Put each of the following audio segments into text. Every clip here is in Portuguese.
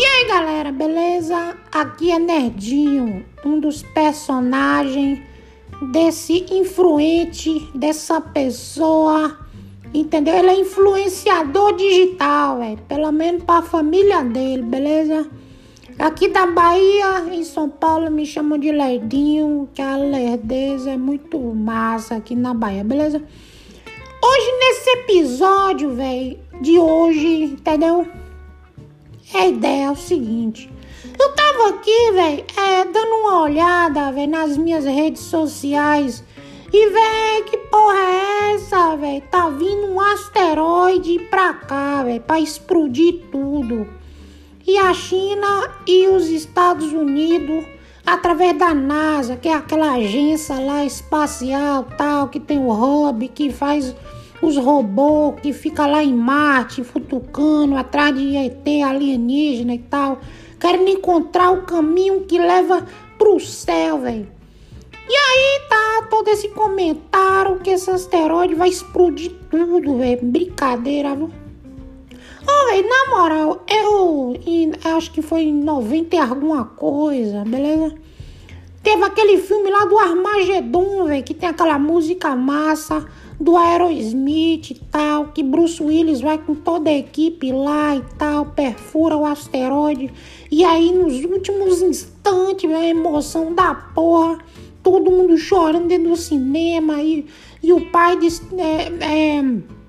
E aí galera, beleza? Aqui é Nerdinho, um dos personagens desse influente, dessa pessoa, entendeu? Ele é influenciador digital, velho, pelo menos pra família dele, beleza? Aqui da Bahia, em São Paulo, me chamam de Lerdinho, que a lerdeza é muito massa aqui na Bahia, beleza? Hoje, nesse episódio, velho, de hoje, entendeu? A ideia é o seguinte. Eu tava aqui, velho, é, dando uma olhada, velho, nas minhas redes sociais. E, velho, que porra é essa, velho? Tá vindo um asteroide pra cá, velho, pra explodir tudo e a China e os Estados Unidos através da NASA, que é aquela agência lá espacial, tal, que tem o hub, que faz os robôs, que fica lá em Marte, futucando atrás de ET alienígena e tal, querem encontrar o caminho que leva pro céu, velho. E aí tá todo esse comentário que esse asteroide vai explodir tudo, velho. Brincadeira, viu? Oi, na moral, eu, acho que foi em 90 e alguma coisa, beleza? Teve aquele filme lá do Armagedon, velho, que tem aquela música massa do Aerosmith e tal, que Bruce Willis vai com toda a equipe lá e tal, perfura o asteroide. E aí, nos últimos instantes, velho, a emoção da porra, todo mundo chorando dentro do cinema e, e o pai disse. É, é,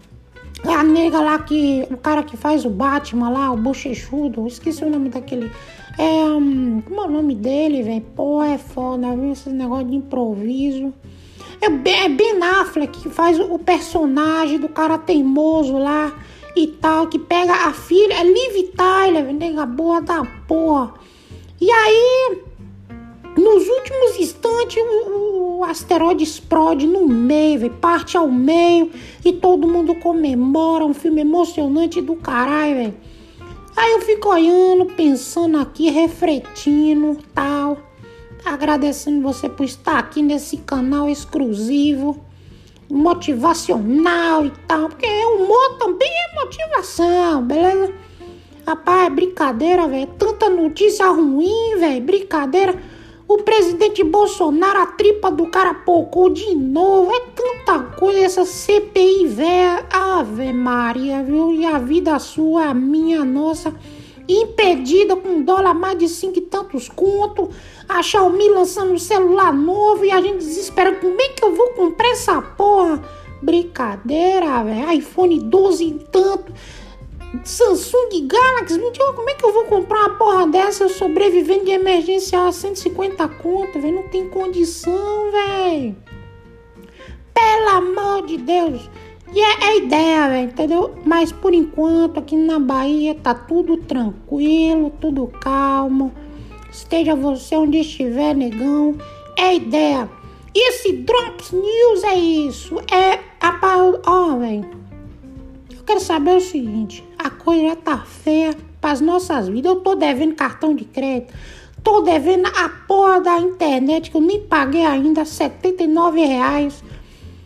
a nega lá que. O cara que faz o Batman lá, o bochechudo, esqueci o nome daquele. É. Um, como é o nome dele, velho? Pô, é foda, viu? Esse negócio de improviso. É, é Ben Affleck que faz o personagem do cara teimoso lá e tal, que pega a filha. É Liv Tyler, nega boa da porra. E aí. Nos últimos instantes, o, asteroide explode no meio, parte ao meio e todo mundo comemora. Um filme emocionante do caralho, velho. Aí eu fico olhando, pensando aqui, refletindo, tal. Agradecendo você por estar aqui nesse canal exclusivo, motivacional e tal. Porque humor também é motivação, beleza? Rapaz, é brincadeira, velho. Tanta notícia ruim, velho. Brincadeira. O presidente Bolsonaro, a tripa do cara pocou de novo. É tanta coisa essa CPI velha. Ave Maria, viu? E a vida sua, a minha, a nossa. Impedida com dólar mais de cinco e tantos conto. A Xiaomi lançando um celular novo e a gente desespera. Como é que eu vou comprar essa porra? Brincadeira, velho. iPhone 12 e tanto. Samsung Galaxy, mentira, como é que eu vou comprar uma porra dessa? Eu sobrevivendo de emergência a 150 conto, velho. Não tem condição, velho. Pelo amor de Deus. E é, é ideia, velho, entendeu? Mas por enquanto, aqui na Bahia tá tudo tranquilo, tudo calmo. Esteja você onde estiver, negão. É ideia. E esse Drops News é isso. É a. Ó, velho. Quero saber o seguinte: a coisa já tá feia para as nossas vidas. Eu tô devendo cartão de crédito, tô devendo a porra da internet que eu nem paguei ainda, 79 reais.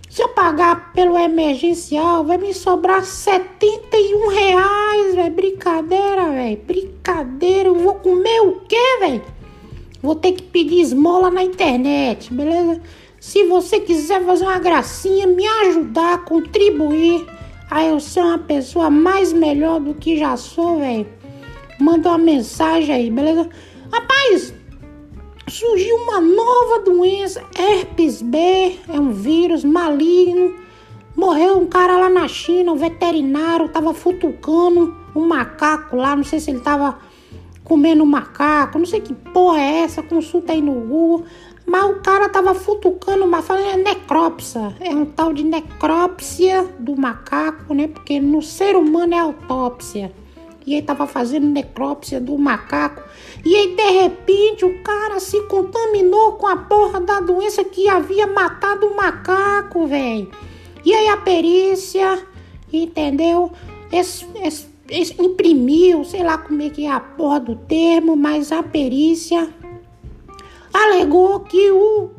Se eu pagar pelo emergencial, vai me sobrar 71 reais, velho. Brincadeira, velho. Brincadeira. Eu vou comer o quê, velho? Vou ter que pedir esmola na internet, beleza? Se você quiser fazer uma gracinha, me ajudar, contribuir ah, eu sou uma pessoa mais melhor do que já sou, velho. Manda uma mensagem aí, beleza? Rapaz, surgiu uma nova doença, herpes B, é um vírus maligno. Morreu um cara lá na China, um veterinário, tava futucando um macaco lá, não sei se ele tava comendo um macaco, não sei que porra é essa, consulta aí no Google. Mas o cara tava futucando, mas falando é necrópsia. É um tal de necrópsia do macaco, né? Porque no ser humano é autópsia. E ele tava fazendo necrópsia do macaco. E aí, de repente, o cara se contaminou com a porra da doença que havia matado o macaco, velho. E aí a perícia, entendeu? Esse, esse, esse, imprimiu, sei lá como é que é a porra do termo, mas a perícia alegou que o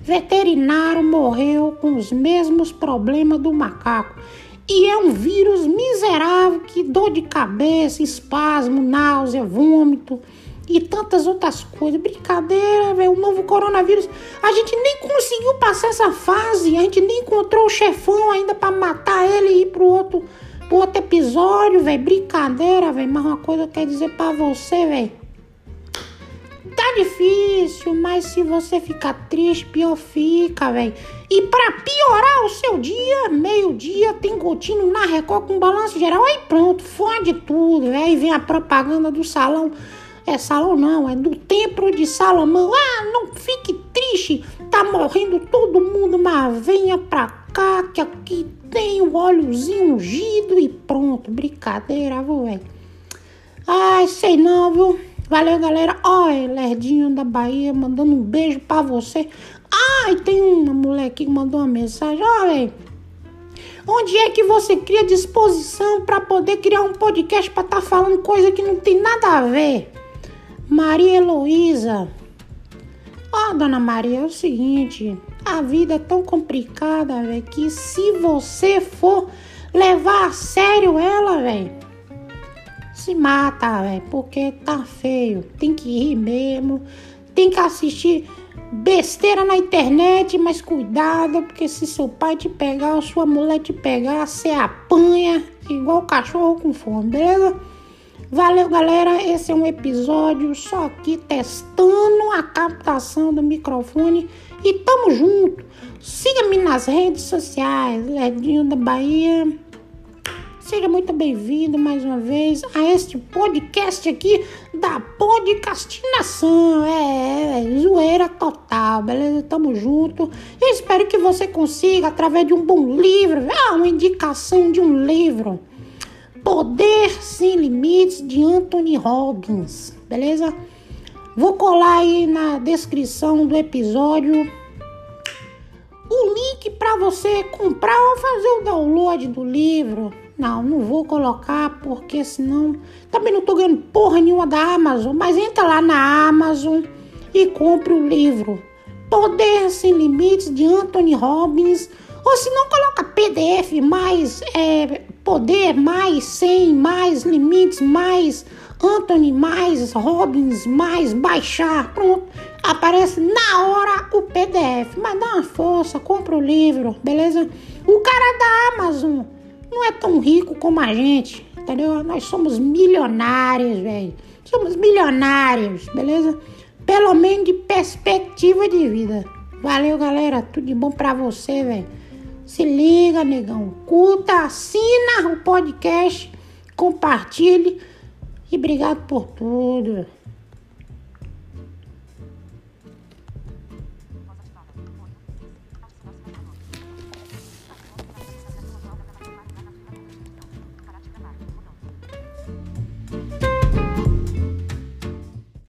veterinário morreu com os mesmos problemas do macaco. E é um vírus miserável que dor de cabeça, espasmo, náusea, vômito e tantas outras coisas. Brincadeira, velho. O novo coronavírus. A gente nem conseguiu passar essa fase. A gente nem encontrou o chefão ainda para matar ele e ir pro outro, pro outro episódio, velho. Brincadeira, velho. Mas uma coisa eu quero dizer para você, velho Tá difícil, mas se você ficar triste, pior fica, velho. E para piorar o seu dia, meio-dia, tem gotinho na Record com balanço geral. Aí pronto, fode tudo. Aí vem a propaganda do salão. É salão não, é do templo de Salomão. Ah, não fique triste, tá morrendo todo mundo, mas venha pra cá que aqui tem o óleozinho ungido e pronto. Brincadeira, velho. Ai, sei não, viu? Valeu, galera. Olha, Lerdinho da Bahia mandando um beijo pra você. Ai, tem uma mulher aqui que mandou uma mensagem. Olha, onde é que você cria disposição para poder criar um podcast para estar tá falando coisa que não tem nada a ver? Maria Heloísa. Ó, oh, dona Maria, é o seguinte, a vida é tão complicada, velho, que se você for levar a sério ela, velho, se mata, velho, porque tá feio. Tem que rir mesmo. Tem que assistir besteira na internet, mas cuidado, porque se seu pai te pegar ou sua mulher te pegar, você apanha igual cachorro com fome, beleza? Valeu, galera. Esse é um episódio só aqui testando a captação do microfone e tamo junto. Siga-me nas redes sociais, Ledinho da Bahia. Seja muito bem-vindo mais uma vez a este podcast aqui da podcastinação. É, é, é zoeira total, beleza? Tamo junto. Eu espero que você consiga, através de um bom livro, ah, uma indicação de um livro. Poder Sem Limites de Anthony Robbins, beleza? Vou colar aí na descrição do episódio o link para você comprar ou fazer o download do livro não, não vou colocar porque senão também não tô ganhando porra nenhuma da Amazon. Mas entra lá na Amazon e compre o livro Poder Sem Limites de Anthony Robbins. Ou se não, coloca PDF mais é, poder, mais 100, mais limites, mais Anthony, mais Robbins, mais baixar. Pronto, aparece na hora o PDF. Mas dá uma força, compra o livro, beleza? O cara da Amazon não é tão rico como a gente, entendeu? Nós somos milionários, velho. Somos milionários, beleza? Pelo menos de perspectiva de vida. Valeu, galera. Tudo de bom pra você, velho. Se liga, negão. Curta, assina o podcast, compartilhe e obrigado por tudo.